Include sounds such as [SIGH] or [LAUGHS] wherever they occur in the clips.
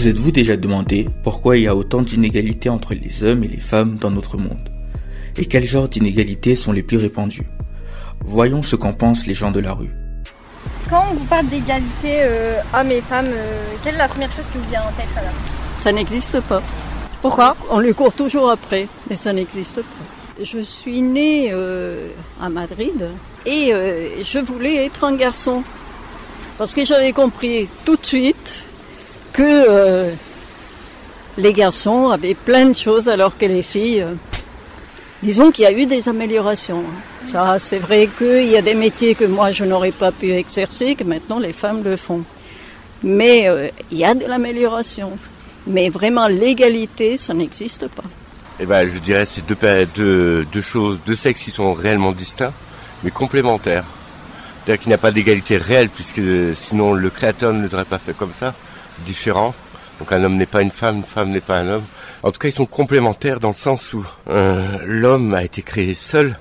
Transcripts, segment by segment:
Vous êtes-vous déjà demandé pourquoi il y a autant d'inégalités entre les hommes et les femmes dans notre monde? Et quels genres d'inégalités sont les plus répandues? Voyons ce qu'en pensent les gens de la rue. Quand on vous parle d'égalité euh, hommes et femmes, euh, quelle est la première chose qui vous vient en tête, madame? Ça n'existe pas. Pourquoi? On les court toujours après, mais ça n'existe pas. Je suis née euh, à Madrid et je voulais être un garçon. Parce que j'avais compris tout de suite que les garçons avaient plein de choses alors que les filles, disons qu'il y a eu des améliorations. Ça, c'est vrai qu'il y a des métiers que moi je n'aurais pas pu exercer, que maintenant les femmes le font. Mais euh, il y a de l'amélioration. Mais vraiment, l'égalité, ça n'existe pas. Eh ben, je dirais c'est deux, deux, deux choses, deux sexes qui sont réellement distincts, mais complémentaires. C'est-à-dire qu'il n'y a pas d'égalité réelle, puisque sinon le créateur ne les aurait pas fait comme ça, différents. Donc un homme n'est pas une femme, une femme n'est pas un homme. En tout cas, ils sont complémentaires dans le sens où euh, l'homme a été créé seul,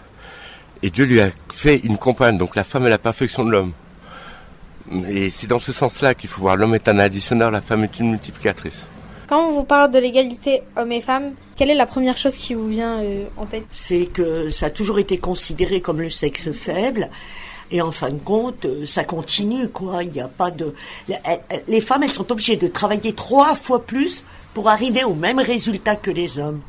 et Dieu lui a fait une compagne, donc la femme est la perfection de l'homme. Et c'est dans ce sens-là qu'il faut voir l'homme est un additionneur, la femme est une multiplicatrice. Quand on vous parle de l'égalité homme et femme, quelle est la première chose qui vous vient euh, en tête? C'est que ça a toujours été considéré comme le sexe faible. Et en fin de compte, euh, ça continue, quoi. Il n'y a pas de. Les femmes, elles sont obligées de travailler trois fois plus pour arriver au même résultat que les hommes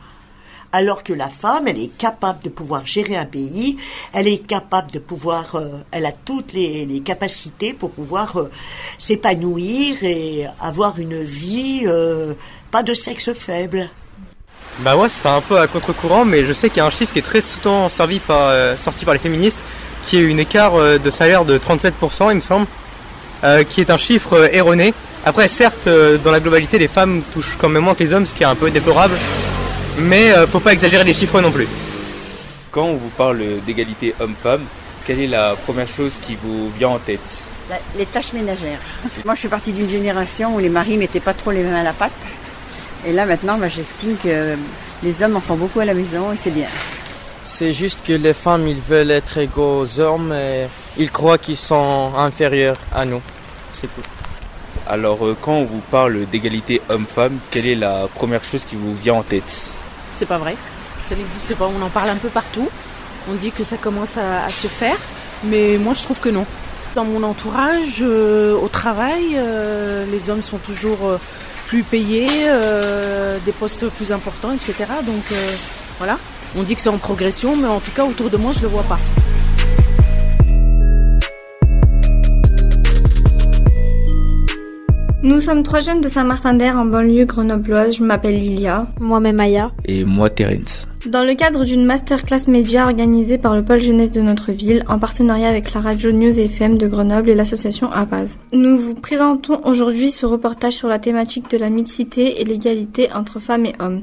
alors que la femme, elle est capable de pouvoir gérer un pays, elle est capable de pouvoir, euh, elle a toutes les, capacités pour pouvoir euh, s'épanouir et avoir une vie euh, pas de sexe faible. Bah ouais, c'est un peu à contre-courant, mais je sais qu'il y a un chiffre qui est très souvent sorti par, sorti par les féministes, qui est une écart de salaire de 37%, il me semble, qui est un chiffre erroné. Après, certes, dans la globalité, les femmes touchent quand même moins que les hommes, ce qui est un peu déplorable mais euh, faut pas exagérer les chiffres non plus. Quand on vous parle d'égalité homme-femme, quelle est la première chose qui vous vient en tête? Les tâches ménagères. Moi, je fais partie d'une génération où les maris mettaient pas trop les mains à la pâte. Et là, maintenant, bah, j'estime que les hommes en font beaucoup à la maison et c'est bien. C'est juste que les femmes, ils veulent être égaux aux hommes et ils croient qu'ils sont inférieurs à nous. C'est tout. Alors, euh, quand on vous parle d'égalité homme-femme, quelle est la première chose qui vous vient en tête? C'est pas vrai. Ça n'existe pas. On en parle un peu partout. On dit que ça commence à, se faire, mais moi je trouve que non. Dans mon entourage, euh, au travail, euh, les hommes sont toujours euh, plus payés, des postes plus importants, etc. Donc voilà. On dit que c'est en progression, mais en tout cas autour de moi, je le vois pas. Nous sommes trois jeunes de Saint-Martin-d'Air en banlieue grenobloise. Je m'appelle Lilia. Moi-même Aya. Et moi Terence. Dans le cadre d'une masterclass média organisée par le pôle jeunesse de notre ville en partenariat avec la radio News FM de Grenoble et l'association APAZ. Nous vous présentons aujourd'hui ce reportage sur la thématique de la mixité et l'égalité entre femmes et hommes.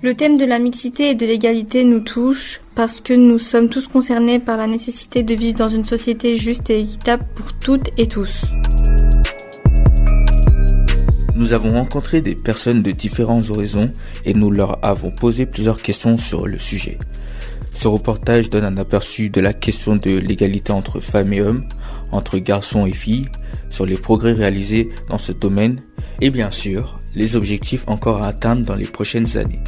Le thème de la mixité et de l'égalité nous touche parce que nous sommes tous concernés par la nécessité de vivre dans une société juste et équitable pour toutes et tous nous avons rencontré des personnes de différents horizons et nous leur avons posé plusieurs questions sur le sujet. Ce reportage donne un aperçu de la question de l'égalité entre femmes et hommes, entre garçons et filles, sur les progrès réalisés dans ce domaine et bien sûr les objectifs encore à atteindre dans les prochaines années.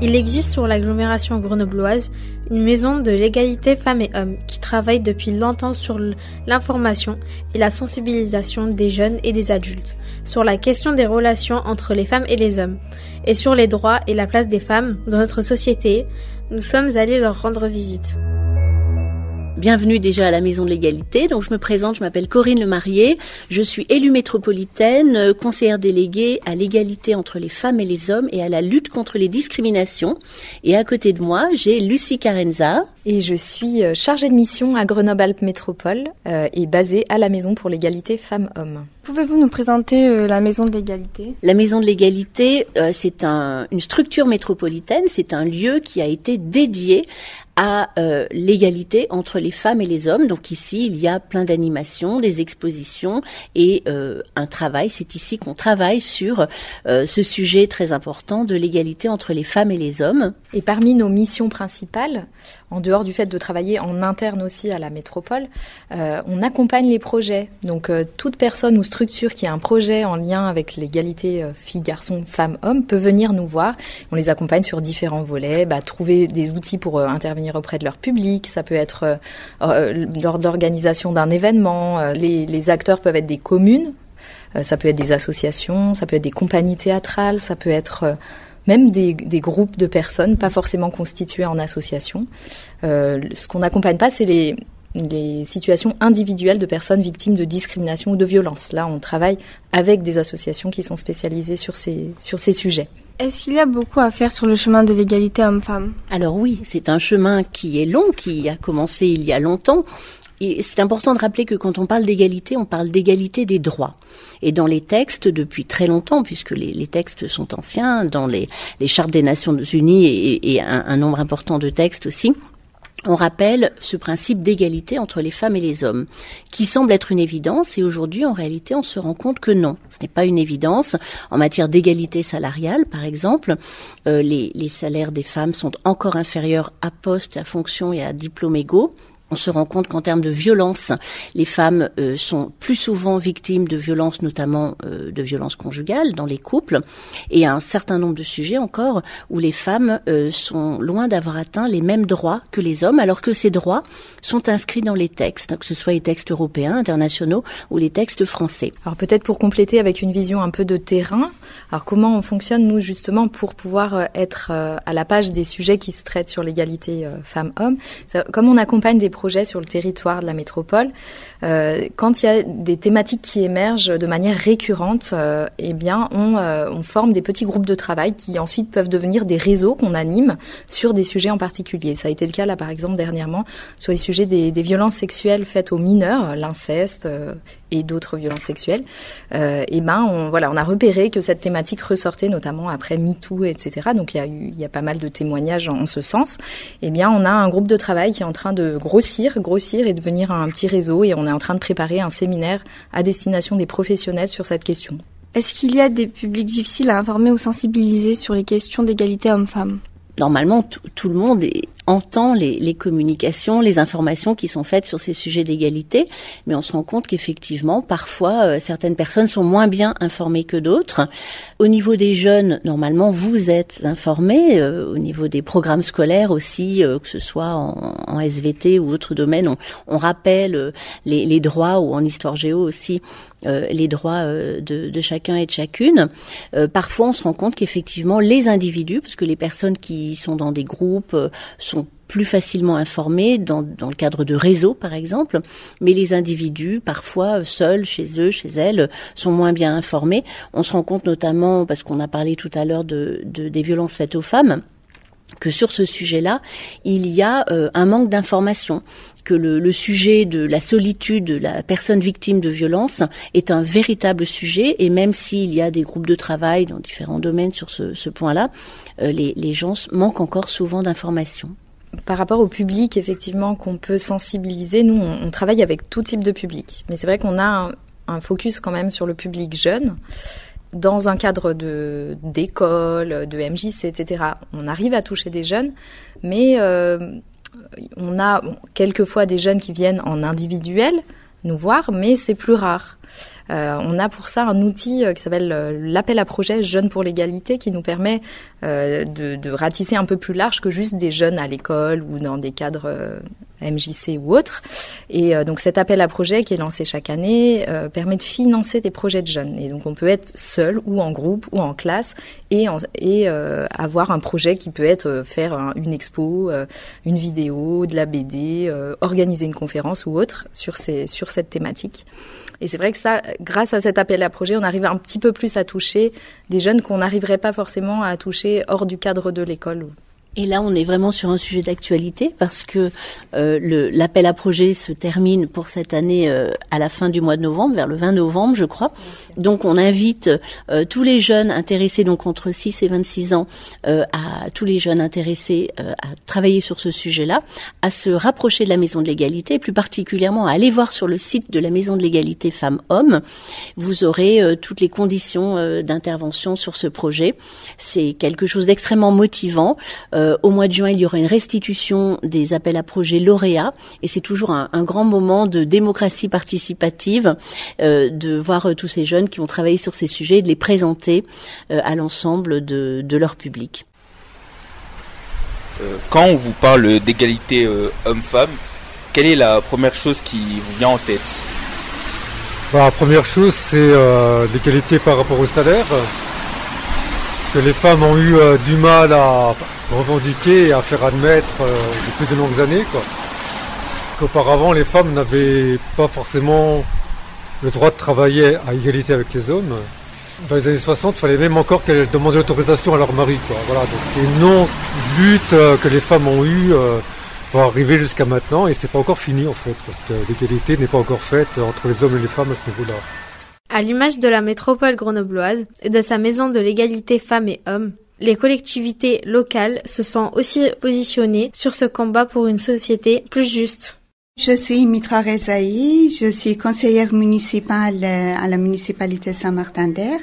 Il existe sur l'agglomération grenobloise une maison de l'égalité femmes et hommes qui travaille depuis longtemps sur l'information et la sensibilisation des jeunes et des adultes, sur la question des relations entre les femmes et les hommes, et sur les droits et la place des femmes dans notre société. Nous sommes allés leur rendre visite. Bienvenue déjà à la Maison de l'égalité. Donc je me présente, je m'appelle Corinne Le Marié, je suis élue métropolitaine, euh, conseillère déléguée à l'égalité entre les femmes et les hommes et à la lutte contre les discriminations. Et à côté de moi, j'ai Lucie Carenza. Et je suis euh, chargée de mission à Grenoble-Alpes Métropole euh, et basée à la Maison pour l'égalité femmes-hommes. Pouvez-vous nous présenter la Maison de l'égalité? La Maison de l'égalité, c'est un, une structure métropolitaine, c'est un lieu qui a été dédié à euh, l'égalité entre les femmes et les hommes. Donc ici, il y a plein d'animations, des expositions et euh, un travail. C'est ici qu'on travaille sur euh, ce sujet très important de l'égalité entre les femmes et les hommes. Et parmi nos missions principales, en dehors du fait de travailler en interne aussi à la métropole, on accompagne les projets. Donc toute personne ou structure qui a un projet en lien avec l'égalité filles-garçons, femmes-hommes peut venir nous voir. On les accompagne sur différents volets, bah, trouver des outils pour intervenir auprès de leur public. Ça peut être lors de l'organisation d'un événement. Les, les acteurs peuvent être des communes euh, ça peut être des associations, ça peut être des compagnies théâtrales, ça peut être euh, même des, groupes de personnes, pas forcément constitués en association. Euh, ce qu'on n'accompagne pas, c'est les, situations individuelles de personnes victimes de discrimination ou de violence. Là, on travaille avec des associations qui sont spécialisées sur ces, sur ces sujets. Est-ce qu'il y a beaucoup à faire sur le chemin de l'égalité homme-femme? Alors oui, c'est un chemin qui est long, qui a commencé il y a longtemps. Et c'est important de rappeler que quand on parle d'égalité, on parle d'égalité des droits. Et dans les textes, depuis très longtemps, puisque les, textes sont anciens, dans les, chartes des Nations Unies et, un, nombre important de textes aussi, on rappelle ce principe d'égalité entre les femmes et les hommes, qui semble être une évidence, et aujourd'hui, en réalité, on se rend compte que non, ce n'est pas une évidence. En matière d'égalité salariale, par exemple, euh, les, les salaires des femmes sont encore inférieurs à poste, à fonction et à diplôme égaux on se rend compte qu'en termes de violence, les femmes euh, sont plus souvent victimes de violences, notamment euh, de violences conjugales dans les couples, et un certain nombre de sujets encore où les femmes euh, sont loin d'avoir atteint les mêmes droits que les hommes, alors que ces droits sont inscrits dans les textes, que ce soit les textes européens, internationaux ou les textes français. Alors peut-être pour compléter avec une vision un peu de terrain, alors comment on fonctionne nous justement pour pouvoir être à la page des sujets qui se traitent sur l'égalité femmes-hommes, comme on accompagne des projets sur le territoire de la métropole, euh, quand il y a des thématiques qui émergent de manière récurrente, euh, eh bien, on, euh, on, forme des petits groupes de travail qui ensuite peuvent devenir des réseaux qu'on anime sur des sujets en particulier. Ça a été le cas là, par exemple, dernièrement sur les sujets des, violences sexuelles faites aux mineurs, l'inceste et d'autres violences sexuelles. eh ben, on, voilà, on a repéré que cette thématique ressortait notamment après MeToo, etc. Donc il y a eu, il y a pas mal de témoignages en, ce sens. Eh bien, on a un groupe de travail qui est en train de grossir, grossir et devenir un petit réseau et on est en train de préparer un séminaire à destination des professionnels sur cette question. Est-ce qu'il y a des publics difficiles à informer ou sensibiliser sur les questions d'égalité homme-femme? Normalement, tout le monde est, entend les, communications, les informations qui sont faites sur ces sujets d'égalité, mais on se rend compte qu'effectivement, parfois, euh, certaines personnes sont moins bien informées que d'autres. Au niveau des jeunes, normalement, vous êtes informés. Euh, au niveau des programmes scolaires aussi, euh, que ce soit en, SVT ou autre domaine, on, rappelle les, les, droits ou en histoire géo aussi les droits de, de, chacun et de chacune. parfois, on se rend compte qu'effectivement, les individus, parce que les personnes qui sont dans des groupes sont plus facilement informés dans, dans, le cadre de réseaux, par exemple, mais les individus, parfois seuls, chez eux, chez elles, sont moins bien informés. On se rend compte notamment, parce qu'on a parlé tout à l'heure de, des violences faites aux femmes, que sur ce sujet-là, il y a euh, un manque d'information, que le, sujet de la solitude de la personne victime de violence est un véritable sujet, et même s'il y a des groupes de travail dans différents domaines sur ce, point-là, euh, les, les gens manquent encore souvent d'informations. Par rapport au public, effectivement, qu'on peut sensibiliser, nous, on, travaille avec tout type de public. Mais c'est vrai qu'on a un, focus quand même sur le public jeune dans un cadre de d'école, de MJC, etc. On arrive à toucher des jeunes, mais euh, on a quelquefois des jeunes qui viennent en individuel nous voir, mais c'est plus rare. Euh, on a pour ça un outil euh, qui s'appelle euh, l'appel à projet Jeunes pour l'égalité qui nous permet de, de, ratisser un peu plus large que juste des jeunes à l'école ou dans des cadres MJC ou autres. Et donc cet appel à projet qui est lancé chaque année permet de financer des projets de jeunes. Et donc on peut être seul ou en groupe ou en classe et, et avoir un projet qui peut être faire une expo, une vidéo, de la BD, organiser une conférence ou autre sur, ces, sur cette thématique. Et c'est vrai que ça, grâce à cet appel à projet, on arrive un petit peu plus à toucher des jeunes qu'on n'arriverait pas forcément à toucher hors du cadre de l'école. Et là, on est vraiment sur un sujet d'actualité parce que euh, l'appel à projet se termine pour cette année euh, à la fin du mois de novembre, vers le 20 novembre, je crois. Donc, on invite euh, tous les jeunes intéressés, donc entre 6 et 26 ans, à tous les jeunes intéressés à travailler sur ce sujet-là, à se rapprocher de la Maison de l'égalité, plus particulièrement à aller voir sur le site de la Maison de l'égalité femmes-hommes. Vous aurez toutes les conditions d'intervention sur ce projet. C'est quelque chose d'extrêmement motivant. Au mois de juin, il y aura une restitution des appels à projets lauréats, et c'est toujours un, grand moment de démocratie participative, de voir tous ces jeunes qui ont travaillé sur ces sujets, de les présenter à l'ensemble de, de leur public. quand on vous parle d'égalité homme-femme, quelle est la première chose qui vous vient en tête? Bah, La première chose, c'est euh, l'égalité par rapport au salaire, que les femmes ont eu euh, du mal à revendiquer et à faire admettre euh, depuis de longues années. Qu'auparavant, les femmes n'avaient pas forcément le droit de travailler à égalité avec les hommes. Dans les années 60, il fallait même encore qu'elles demandent l'autorisation à leur mari. Voilà, donc c'est une non-lutte que les femmes ont eue pour arriver jusqu'à maintenant et c'est pas encore fini en fait parce que l'égalité n'est pas encore faite entre les hommes et les femmes à ce niveau-là. À l'image de la métropole grenobloise et de sa maison de l'égalité femmes et hommes, les collectivités locales se sont aussi positionnées sur ce combat pour une société plus juste. Je suis Mitra Rezaï, je suis conseillère municipale euh, à la municipalité Saint-Martin-d'Air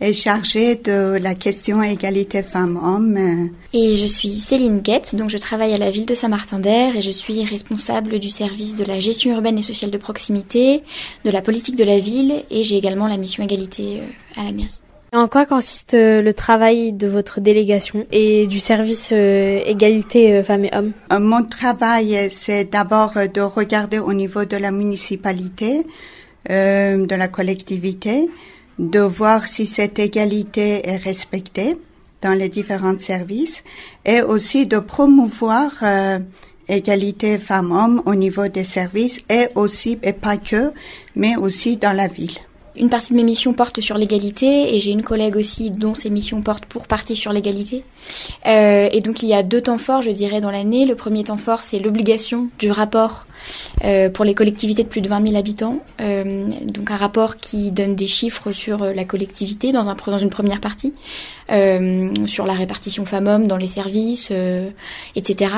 et chargée de la question égalité femmes-hommes. Et je suis Céline Guette, donc je travaille à la ville de Saint-Martin-d'Air et je suis responsable du service de la gestion urbaine et sociale de proximité, de la politique de la ville et j'ai également la mission égalité euh, à la mairie. En quoi consiste euh, le travail de votre délégation et du service euh, égalité euh, femmes et hommes? Mon travail, c'est d'abord de regarder au niveau de la municipalité, de la collectivité, de voir si cette égalité est respectée dans les différents services et aussi de promouvoir égalité femmes-hommes au niveau des services et aussi, et pas que, mais aussi dans la ville. Une partie de mes missions porte sur l'égalité et j'ai une collègue aussi dont ses missions portent pour partie sur l'égalité. Euh, et donc il y a deux temps forts, je dirais, dans l'année. Le premier temps fort, c'est l'obligation du rapport euh, pour les collectivités de plus de 20 000 habitants. Euh, donc un rapport qui donne des chiffres sur la collectivité dans, dans une première partie, sur la répartition femmes-hommes dans les services, etc.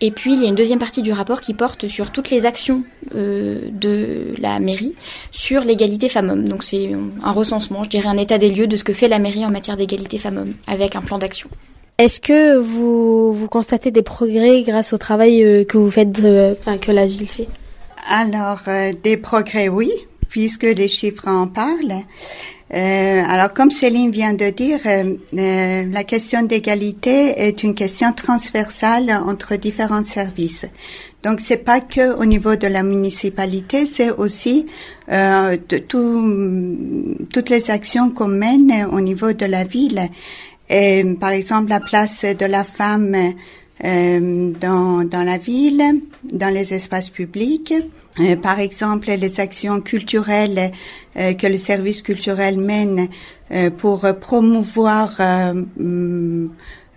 Et puis il y a une deuxième partie du rapport qui porte sur toutes les actions de la mairie sur l'égalité femmes-hommes. Donc c'est un recensement, je dirais un état des lieux de ce que fait la mairie en matière d'égalité femmes-hommes, avec un plan d'action. Est-ce que vous, vous constatez des progrès grâce au travail euh, que vous faites, euh, enfin, que la ville fait? Alors, euh, des progrès, oui, puisque les chiffres en parlent. alors, comme Céline vient de dire, la question d'égalité est une question transversale entre différents services. Donc, c'est pas que au niveau de la municipalité, c'est aussi tout, toutes les actions qu'on mène au niveau de la ville. Par exemple, la place de la femme euh, dans, la ville, dans les espaces publics. Euh, par exemple, les actions culturelles euh, que le service culturel mène euh, pour promouvoir mm,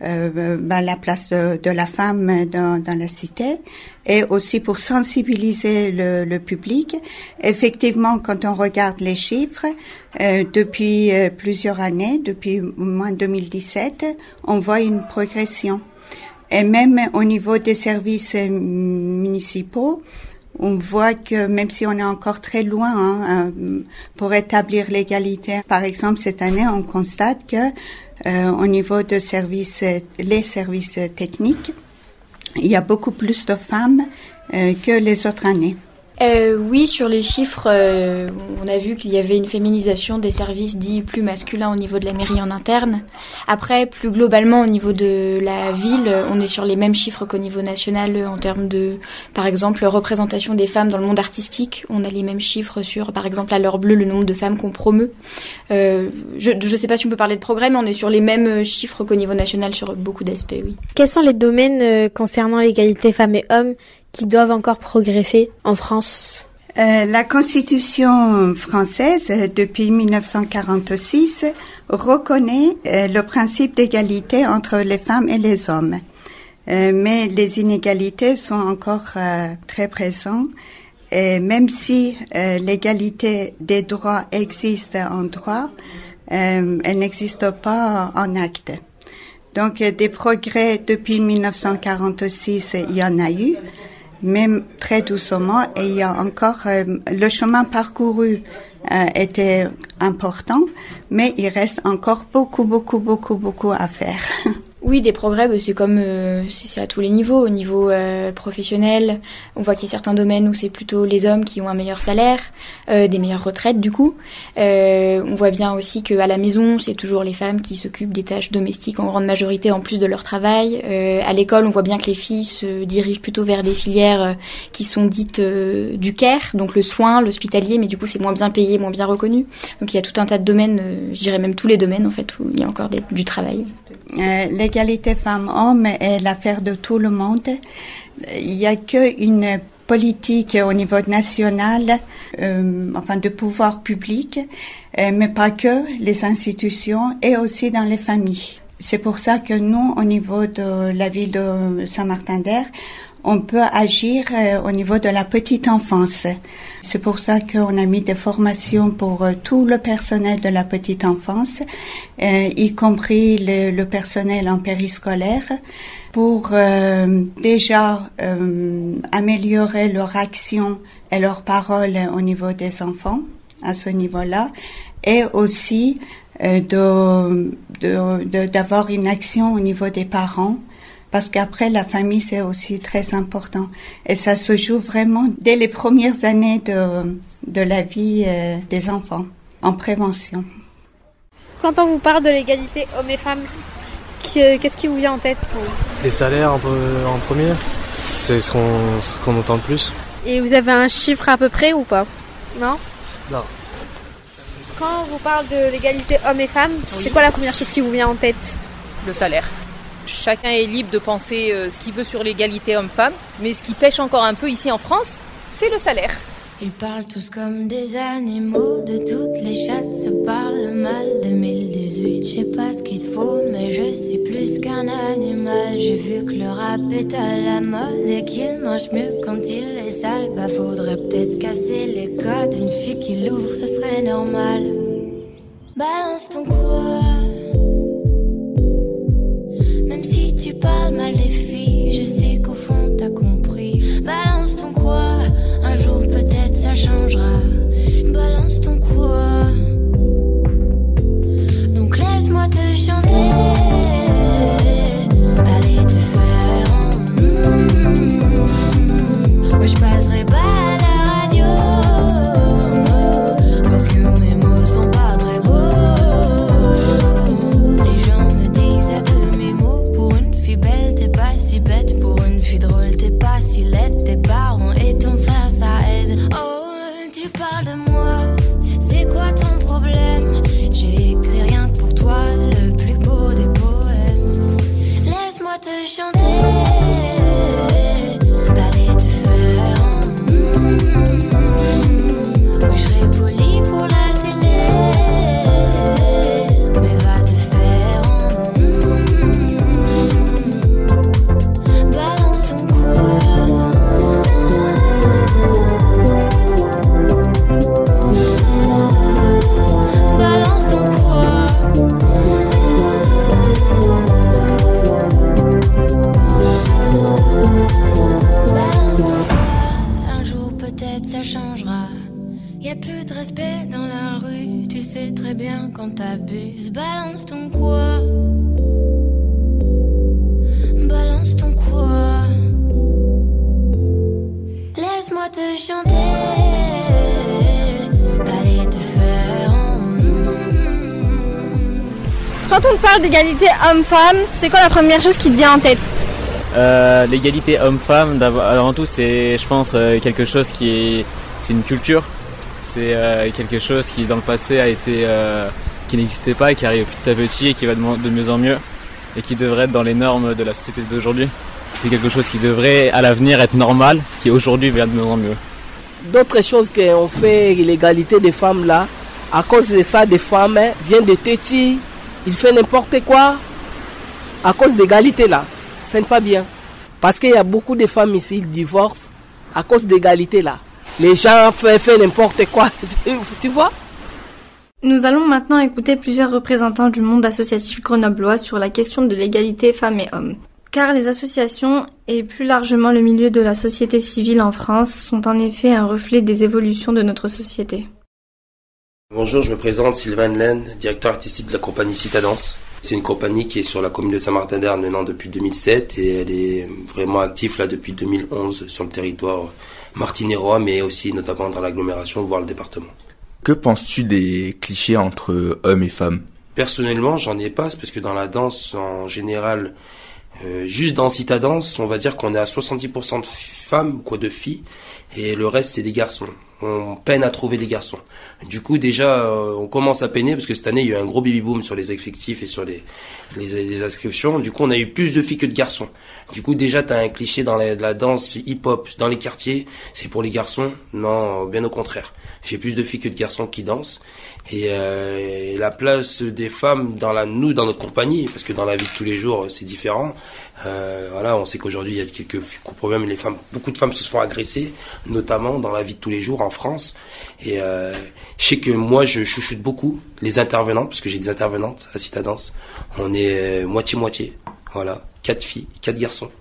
euh, ben, la place de, de, la femme dans, dans, la cité et aussi pour sensibiliser le, le, public. Effectivement, quand on regarde les chiffres, euh, depuis euh, plusieurs années, depuis au moins 2017, on voit une progression. Et même au niveau des services euh, municipaux, on voit que même si on est encore très loin hein, pour établir l'égalité, par exemple cette année, on constate que euh, au niveau de services, les services techniques, il y a beaucoup plus de femmes euh, que les autres années. Euh, oui, sur les chiffres, euh, on a vu qu'il y avait une féminisation des services dits plus masculins au niveau de la mairie en interne. Après, plus globalement, au niveau de la ville, on est sur les mêmes chiffres qu'au niveau national en termes de, par exemple, représentation des femmes dans le monde artistique. On a les mêmes chiffres sur, par exemple, à l'heure bleue, le nombre de femmes qu'on promeut. Euh, je ne sais pas si on peut parler de progrès, mais on est sur les mêmes chiffres qu'au niveau national sur beaucoup d'aspects, oui. Quels sont les domaines concernant l'égalité femmes et hommes qui doivent encore progresser en France euh, La Constitution française, depuis 1946, reconnaît euh, le principe d'égalité entre les femmes et les hommes. Euh, mais les inégalités sont encore euh, très présentes. Et même si euh, l'égalité des droits existe en droit, elle n'existe pas en acte. Donc des progrès depuis 1946, il y en a eu, même très doucement, et il y a encore euh, le chemin parcouru euh, était important, mais il reste encore beaucoup, beaucoup, beaucoup, beaucoup à faire. [LAUGHS] Oui, des progrès, bah, c'est comme euh, c'est à tous les niveaux. Au niveau euh, professionnel, on voit qu'il y a certains domaines où c'est plutôt les hommes qui ont un meilleur salaire, euh, des meilleures retraites du coup. on voit bien aussi qu'à la maison, c'est toujours les femmes qui s'occupent des tâches domestiques en grande majorité en plus de leur travail. à l'école, on voit bien que les filles se dirigent plutôt vers des filières qui sont dites du care, donc le soin, l'hospitalier, mais du coup c'est moins bien payé, moins bien reconnu. Donc il y a tout un tas de domaines, je dirais même tous les domaines en fait, où il y a encore du travail. Euh, l'égalité femmes-hommes est l'affaire de tout le monde. Il n'y a qu'une politique au niveau national, euh, enfin de pouvoir public, euh, mais pas que, les institutions et aussi dans les familles. C'est pour ça que nous, au niveau de la ville de Saint-Martin-d'Air, on peut agir euh, au niveau de la petite enfance. C'est pour ça qu'on a mis des formations pour euh, tout le personnel de la petite enfance, euh, y compris le, personnel en périscolaire, pour déjà améliorer leur action et leur parole au niveau des enfants, à ce niveau-là, et aussi d'avoir une action au niveau des parents parce qu'après la famille c'est aussi très important et ça se joue vraiment dès les premières années de, de la vie euh, des enfants en prévention. Quand on vous parle de l'égalité hommes et femmes, qu'est-ce qui vous vient en tête Les salaires en, premier, c'est ce qu'on entend le plus. Et vous avez un chiffre à peu près ou pas? Non? Non. Quand on vous parle de l'égalité hommes et femmes, c'est quoi la première chose qui vous vient en tête? Le salaire. Chacun est libre de penser euh, ce qu'il veut sur l'égalité homme-femme, mais ce qui pêche encore un peu ici en France, c'est le salaire. Ils parlent tous comme des animaux, de toutes les chattes, ça parle mal. 2018, je sais pas ce qu'il faut, mais je suis plus qu'un animal. J'ai vu que le rap est à la mode et qu'il mange mieux quand il est sale. Bah faudrait peut-être casser les codes, une fille qui l'ouvre, ce serait normal. Balance ton quoi tu parles mal des filles, d'égalité homme-femme, c'est quoi la première chose qui te vient en tête euh, L'égalité homme-femme, avant tout, c'est, je pense, euh, quelque chose qui est, c'est une culture. C'est euh, quelque chose qui, dans le passé, a été, qui n'existait pas, et qui arrive petit à petit et qui va de, mieux en mieux, et qui devrait être dans les normes de la société d'aujourd'hui. C'est quelque chose qui devrait, à l'avenir, être normal, qui aujourd'hui va de mieux en mieux. D'autres choses qu'on fait, l'égalité des femmes là, à cause de ça, des femmes hein, viennent de Téti, il fait n'importe quoi à cause d'égalité là. Ce n'est pas bien. Parce qu'il y a beaucoup de femmes ici qui divorcent à cause d'égalité là. Les gens font, n'importe quoi. [LAUGHS] tu vois? Nous allons maintenant écouter plusieurs représentants du monde associatif grenoblois sur la question de l'égalité femmes et hommes. Car les associations et plus largement le milieu de la société civile en France sont en effet un reflet des évolutions de notre société. Bonjour, je me présente Sylvain Len, directeur artistique de la compagnie Citadance. C'est une compagnie qui est sur la commune de Saint-Martin-d'Arne maintenant depuis 2007 et elle est vraiment active là depuis 2011 sur le territoire martinérois mais aussi notamment dans l'agglomération voire le département. Que penses-tu des clichés entre hommes et femmes? Personnellement, j'en ai pas parce que dans la danse en général euh, juste dans Cita Danse, on va dire qu'on est à 70% de femmes, quoi, de filles, et le reste c'est des garçons. On peine à trouver des garçons. Du coup, déjà, euh, on commence à peiner parce que cette année, il y a eu un gros baby boom sur les effectifs et sur les, les, inscriptions. Du coup, on a eu plus de filles que de garçons. Du coup, déjà, t'as un cliché dans la, la danse hip-hop dans les quartiers, c'est pour les garçons. Non, bien au contraire. J'ai plus de filles que de garçons qui dansent. Et, euh, la place des femmes dans la nous dans notre compagnie parce que dans la vie de tous les jours c'est différent. Euh, voilà on sait qu'aujourd'hui il y a quelques problèmes les femmes beaucoup de femmes se font agresser notamment dans la vie de tous les jours en France. Et euh, je sais que moi je chouchoute beaucoup les intervenantes parce que j'ai des intervenantes à Citadance. On est moitié moitié voilà. Quatre filles quatre garçons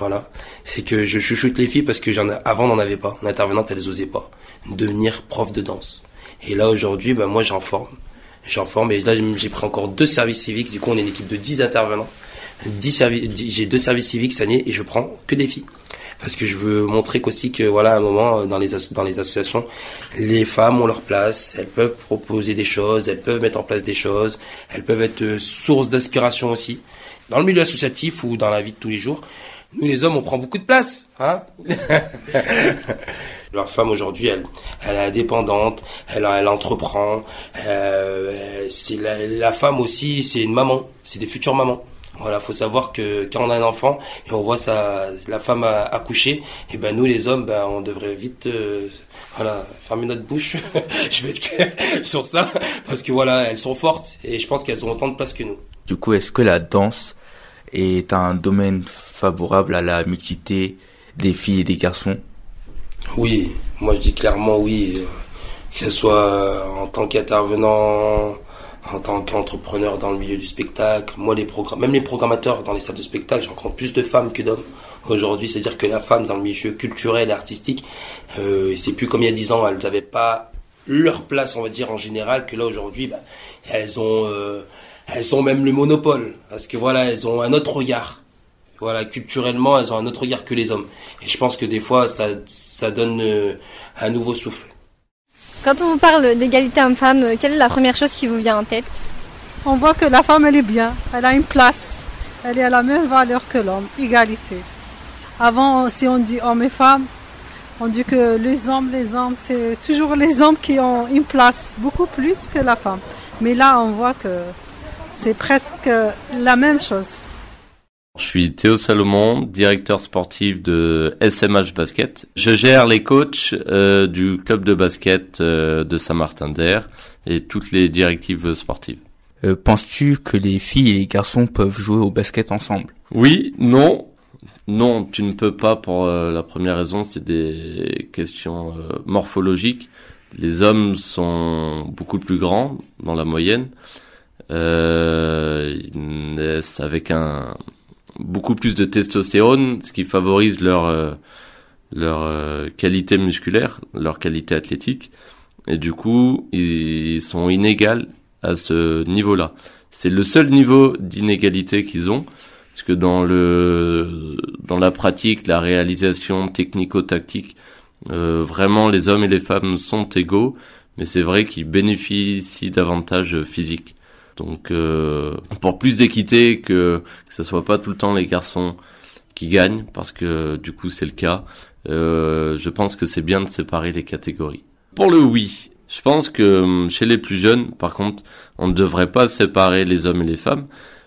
voilà c'est que je chouchoute les filles parce que j'en avant n'en avait pas en intervenante elles osaient pas devenir prof de danse et là aujourd'hui, ben, moi j'en forme. J'en forme et là j'ai pris encore deux services civiques. Du coup on est une équipe de 10 intervenants. 10 j'ai deux services civiques cette année et je prends que des filles. Parce que je veux montrer qu'aussi que voilà à un moment dans les dans les associations, les femmes ont leur place, elles peuvent proposer des choses, elles peuvent mettre en place des choses, elles peuvent être euh, source d'inspiration aussi. Dans le milieu associatif ou dans la vie de tous les jours, nous les hommes on prend beaucoup de place, hein [LAUGHS] Leur femme aujourd'hui, elle, elle est indépendante, elle, elle entreprend. Euh, c'est la, la, femme aussi, c'est une maman, c'est des futures mamans. Voilà, faut savoir que quand on a un enfant et on voit sa, la femme accoucher, et eh ben nous les hommes, ben on devrait vite, euh, voilà, fermer notre bouche. [LAUGHS] je vais être sur ça parce que voilà, elles sont fortes et je pense qu'elles ont autant de place que nous. Du coup, est-ce que la danse est un domaine favorable à la mixité des filles et des garçons oui, moi je dis clairement oui, euh, que ce soit euh, en tant qu'intervenant, en tant qu'entrepreneur dans le milieu du spectacle, moi les même les programmateurs dans les salles de spectacle, j'ai rencontre plus de femmes que d'hommes aujourd'hui, c'est-à-dire que la femme dans le milieu culturel et artistique, euh, c'est plus comme il y a dix ans, elles n'avaient pas leur place, on va dire en général, que là aujourd'hui, bah, elles ont, elles ont même le monopole, parce que voilà, elles ont un autre regard voilà, culturellement, elles ont un autre regard que les hommes. Et je pense que des fois, ça, ça donne euh, un nouveau souffle. Quand on vous parle d'égalité homme-femme, euh, quelle est la première chose qui vous vient en tête? On voit que la femme, elle est bien, elle a une place, elle est à la même valeur que l'homme, égalité. Avant, si on dit homme et femme, on dit que les hommes, les hommes, c'est toujours les hommes qui ont une place beaucoup plus que la femme. Mais là, on voit que c'est presque la même chose. Je suis Théo Salomon, directeur sportif de SMH Basket. Je gère les coachs euh, du club de basket euh, de Saint-Martin-d'Air et toutes les directives sportives. Euh, penses-tu que les filles et les garçons peuvent jouer au basket ensemble? Oui, non. Non, tu ne peux pas pour la première raison, c'est des questions morphologiques. Les hommes sont beaucoup plus grands dans la moyenne. ils naissent avec un, beaucoup plus de testostérone, ce qui favorise leur euh, leur euh, qualité musculaire, leur qualité athlétique, et du coup ils sont inégales à ce niveau-là. C'est le seul niveau d'inégalité qu'ils ont, parce que dans le dans la pratique, la réalisation technico-tactique, euh, vraiment les hommes et les femmes sont égaux, mais c'est vrai qu'ils bénéficient d'avantages physiques. Donc euh, pour plus d'équité, que, que ce soit pas tout le temps les garçons qui gagnent, parce que du coup c'est le cas, euh, je pense que c'est bien de séparer les catégories. Pour le oui, je pense que hum, chez les plus jeunes, par contre, on ne devrait pas séparer les hommes et les femmes,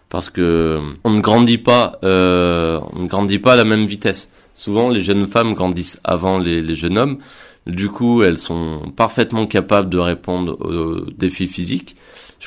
parce que hum, on ne grandit pas, euh, on ne grandit pas à la même vitesse. Souvent, les jeunes femmes grandissent avant les, les jeunes hommes. Du coup, elles sont parfaitement capables de répondre aux défis physiques.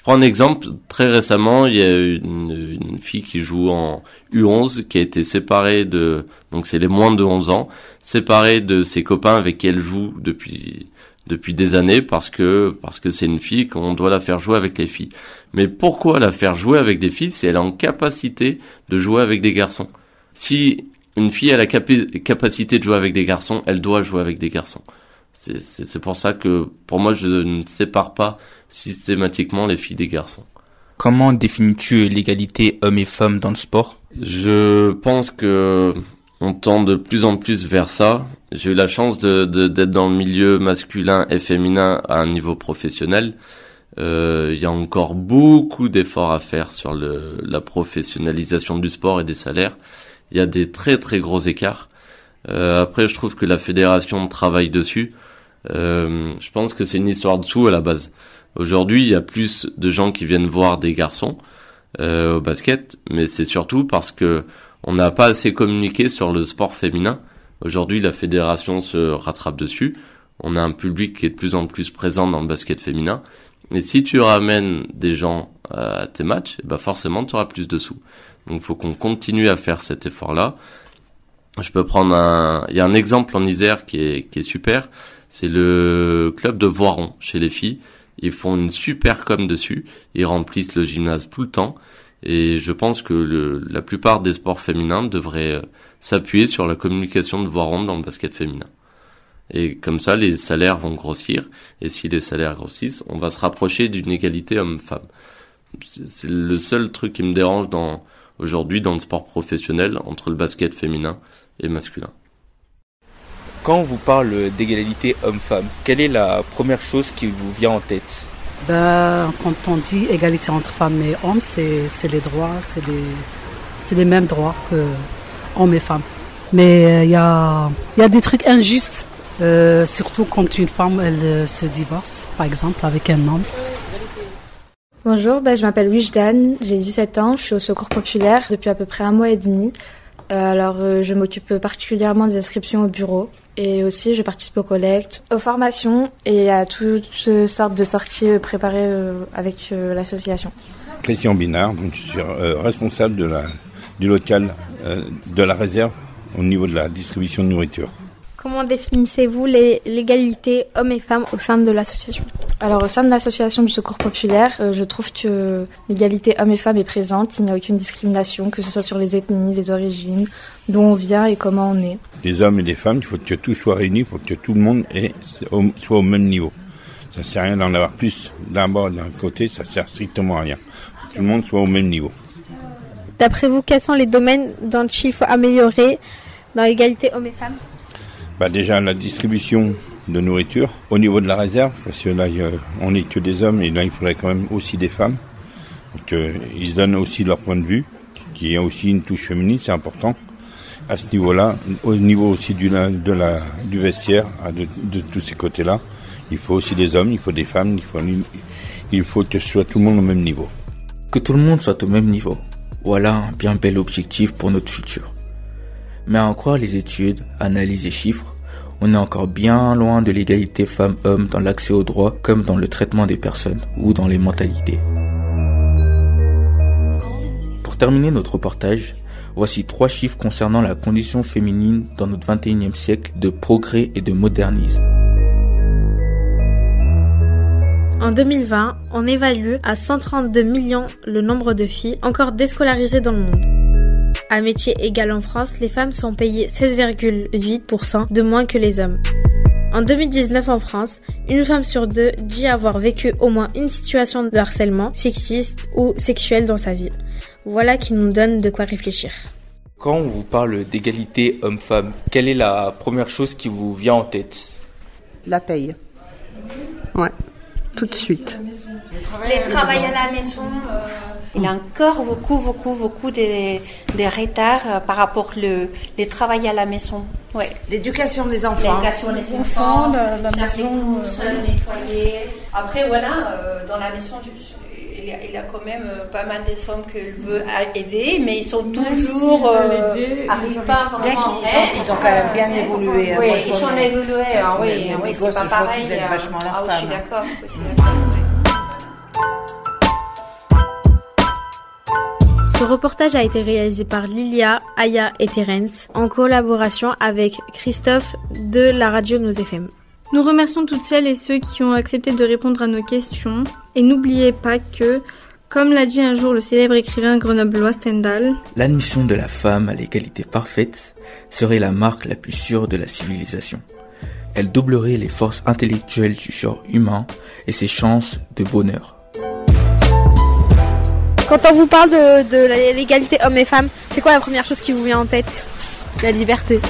Prends un exemple. Très récemment, il y a une, fille qui joue en U11 qui a été séparée de, donc c'est les moins de 11 ans, séparée de ses copains avec qui elle joue depuis depuis des années parce que parce que c'est une fille qu'on doit la faire jouer avec les filles. Mais pourquoi la faire jouer avec des filles si elle est en capacité de jouer avec des garçons? Si une fille a la capacité de jouer avec des garçons, elle doit jouer avec des garçons. C'est pour ça que pour moi je ne sépare pas systématiquement les filles des garçons. Comment définis-tu l'égalité hommes et femmes dans le sport? Je pense que on tend de plus en plus vers ça. J'ai eu la chance de, d'être dans le milieu masculin et féminin à un niveau professionnel. Euh, il y a encore beaucoup d'efforts à faire sur le, la professionnalisation du sport et des salaires. Il y a des très très gros écarts. Euh, après, je trouve que la fédération travaille dessus. Euh, je pense que c'est une histoire de sous à la base. Aujourd'hui, il y a plus de gens qui viennent voir des garçons euh, au basket, mais c'est surtout parce que on n'a pas assez communiqué sur le sport féminin. Aujourd'hui, la fédération se rattrape dessus. On a un public qui est de plus en plus présent dans le basket féminin. Et si tu ramènes des gens à tes matchs, bah forcément, tu auras plus de sous. Donc, faut qu'on continue à faire cet effort-là. Je peux prendre un, il y a un exemple en Isère qui est, qui est super. C'est le club de Voiron chez les filles. Ils font une super com dessus. Ils remplissent le gymnase tout le temps. Et je pense que la plupart des sports féminins devraient euh, s'appuyer sur la communication de Voiron dans le basket féminin. Et comme ça, les salaires vont grossir. Et si les salaires grossissent, on va se rapprocher d'une égalité homme-femme. C'est le seul truc qui me dérange aujourd'hui dans le sport professionnel entre le basket féminin et masculin. Quand on vous parle d'égalité homme-femme, quelle est la première chose qui vous vient en tête ben, Quand on dit égalité entre femmes et hommes, c'est, les droits, c'est les, c'est les mêmes droits que hommes et femmes. Mais il euh, y, a, y a des trucs injustes, euh, surtout quand une femme elle, euh, se divorce, par exemple, avec un homme. Bonjour, ben, je m'appelle Wijdan, j'ai 17 ans, je suis au Secours Populaire depuis à peu près un mois et demi. alors, je m'occupe particulièrement des inscriptions au bureau. Et aussi, je participe aux collectes, aux formations et à toutes sortes de sorties préparées euh, avec euh, l'association. Christian Binard, donc je suis euh, responsable de la, du local de la réserve au niveau de la distribution de nourriture. Comment définissez-vous l'égalité hommes et femmes au sein de l'association? Alors au sein de l'association du Secours Populaire, je trouve que l'égalité hommes et femmes est présente, il n'y a aucune discrimination, que ce soit sur les ethnies, les origines, d'où on vient et comment on est. Des hommes et des femmes, il faut que tout soit réuni, il faut que tout le monde soit au même niveau. Ça ne sert à rien d'en avoir plus d'un bord d'un côté, ça sert strictement à rien. Que tout le monde soit au même niveau. D'après vous, quels sont les domaines dont il faut améliorer dans l'égalité hommes et femmes? Bah Déjà la distribution de nourriture au niveau de la réserve, parce que là on n'est que des hommes et là il faudrait quand même aussi des femmes. Donc euh, ils donnent aussi leur point de vue, qui est aussi une touche féminine, c'est important. À ce niveau-là, au niveau aussi du, de la, du vestiaire, de, de tous ces côtés-là, il faut aussi des hommes, il faut des femmes, il faut, il faut que ce soit tout le monde au même niveau. Que tout le monde soit au même niveau. Voilà un bien bel objectif pour notre futur. Mais à en croire les études, analyses et chiffres, on est encore bien loin de l'égalité femmes-hommes dans l'accès aux droits comme dans le traitement des personnes ou dans les mentalités. Pour terminer notre reportage, voici trois chiffres concernant la condition féminine dans notre 21e siècle de progrès et de modernisme. En 2020, on évalue à 132 millions le nombre de filles encore déscolarisées dans le monde. À métier égal en France, les femmes sont payées 16,8% de moins que les hommes. En 2019 en France, une femme sur deux dit avoir vécu au moins une situation de harcèlement sexiste ou sexuel dans sa vie. Voilà qui nous donne de quoi réfléchir. Quand on vous parle d'égalité homme-femme, quelle est la première chose qui vous vient en tête? La paye. Ouais, tout de suite. Les travail à la maison. Euh, il y a encore beaucoup, beaucoup, beaucoup de, de retard euh, par rapport le, les travail à la maison. Ouais. L'éducation des enfants. L'éducation des enfants, la, la maison. Seul, nettoyer. Après, voilà, euh, dans la maison, il y, a, il y, a, quand même euh, pas mal de femmes qu'elle veut aider, mais ils sont toujours euh, arrivent pas vraiment. Bien ils, ont, ils ont quand même bien évolué. Oui, ils ont évolué. Hein, oui, oui, c'est pas pareil. Ah, oui, je suis d'accord. Ce reportage a été réalisé par Lilia, Aya et Terence en collaboration avec Christophe de la radio Nos FM. Nous remercions toutes celles et ceux qui ont accepté de répondre à nos questions et n'oubliez pas que, comme l'a dit un jour le célèbre écrivain grenoblois Stendhal, l'admission de la femme à l'égalité parfaite serait la marque la plus sûre de la civilisation. Elle doublerait les forces intellectuelles du genre humain et ses chances de bonheur. Quand on vous parle de, l'égalité hommes et femmes, c'est quoi la première chose qui vous vient en tête? La liberté.